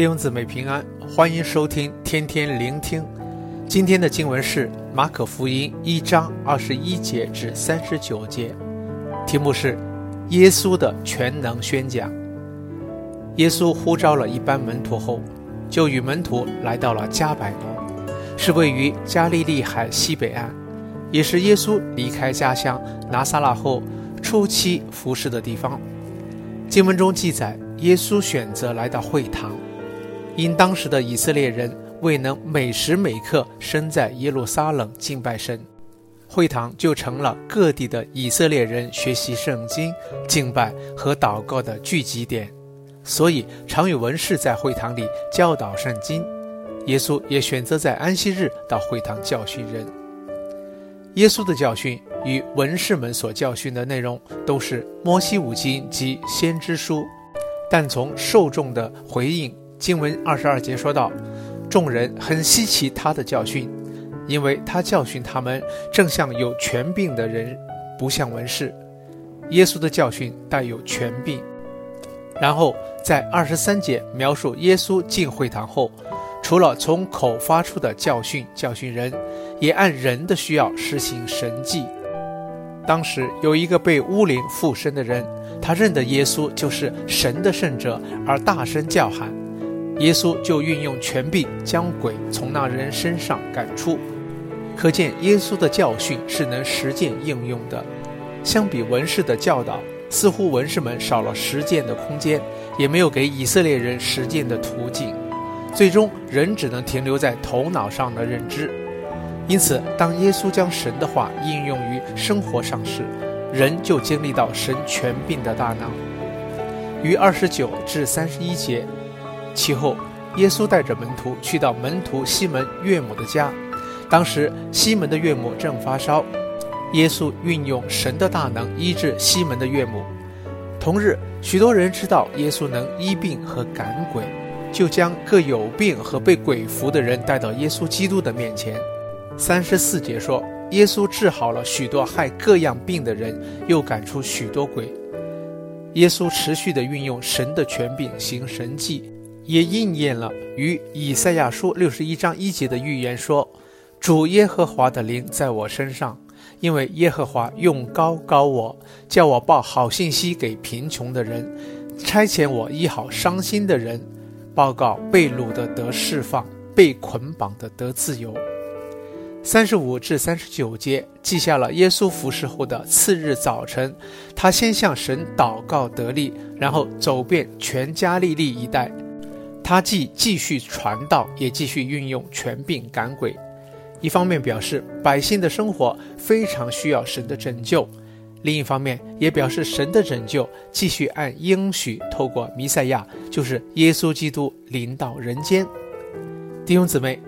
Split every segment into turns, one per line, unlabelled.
弟兄姊妹平安，欢迎收听天天聆听。今天的经文是马可福音一章二十一节至三十九节，题目是耶稣的全能宣讲。耶稣呼召了一班门徒后，就与门徒来到了迦百农，是位于加利利海西北岸，也是耶稣离开家乡拿撒勒后初期服侍的地方。经文中记载，耶稣选择来到会堂。因当时的以色列人未能每时每刻身在耶路撒冷敬拜神，会堂就成了各地的以色列人学习圣经、敬拜和祷告的聚集点，所以常有文士在会堂里教导圣经。耶稣也选择在安息日到会堂教训人。耶稣的教训与文士们所教训的内容都是摩西五经及先知书，但从受众的回应。经文二十二节说道：“众人很稀奇他的教训，因为他教训他们，正像有权柄的人，不像文士。耶稣的教训带有权柄。”然后在二十三节描述耶稣进会堂后，除了从口发出的教训教训人，也按人的需要实行神迹。当时有一个被污灵附身的人，他认得耶稣就是神的圣者，而大声叫喊。耶稣就运用权柄将鬼从那人身上赶出，可见耶稣的教训是能实践应用的。相比文士的教导，似乎文士们少了实践的空间，也没有给以色列人实践的途径，最终人只能停留在头脑上的认知。因此，当耶稣将神的话应用于生活上时，人就经历到神权柄的大能。于二十九至三十一节。其后，耶稣带着门徒去到门徒西门岳母的家。当时，西门的岳母正发烧，耶稣运用神的大能医治西门的岳母。同日，许多人知道耶稣能医病和赶鬼，就将各有病和被鬼附的人带到耶稣基督的面前。三十四节说，耶稣治好了许多害各样病的人，又赶出许多鬼。耶稣持续地运用神的权柄行神迹。也应验了与以赛亚书六十一章一节的预言说：“主耶和华的灵在我身上，因为耶和华用高高我，叫我报好信息给贫穷的人，差遣我医好伤心的人，报告被掳的得释放，被捆绑的得自由。”三十五至三十九节记下了耶稣服侍后的次日早晨，他先向神祷告得力，然后走遍全加利利一带。他既继续传道，也继续运用权柄赶鬼。一方面表示百姓的生活非常需要神的拯救，另一方面也表示神的拯救继续按应许透过弥赛亚，就是耶稣基督临到人间。弟兄姊妹，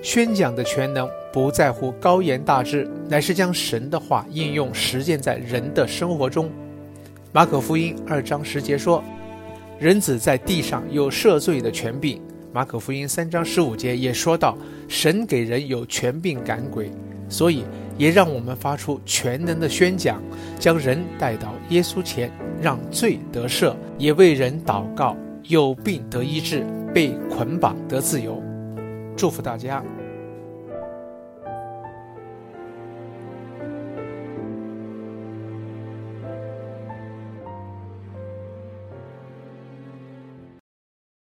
宣讲的权能不在乎高言大志，乃是将神的话应用实践在人的生活中。马可福音二章十节说。人子在地上有赦罪的权柄，马可福音三章十五节也说到，神给人有权柄赶鬼，所以也让我们发出全能的宣讲，将人带到耶稣前，让罪得赦，也为人祷告，有病得医治，被捆绑得自由。祝福大家。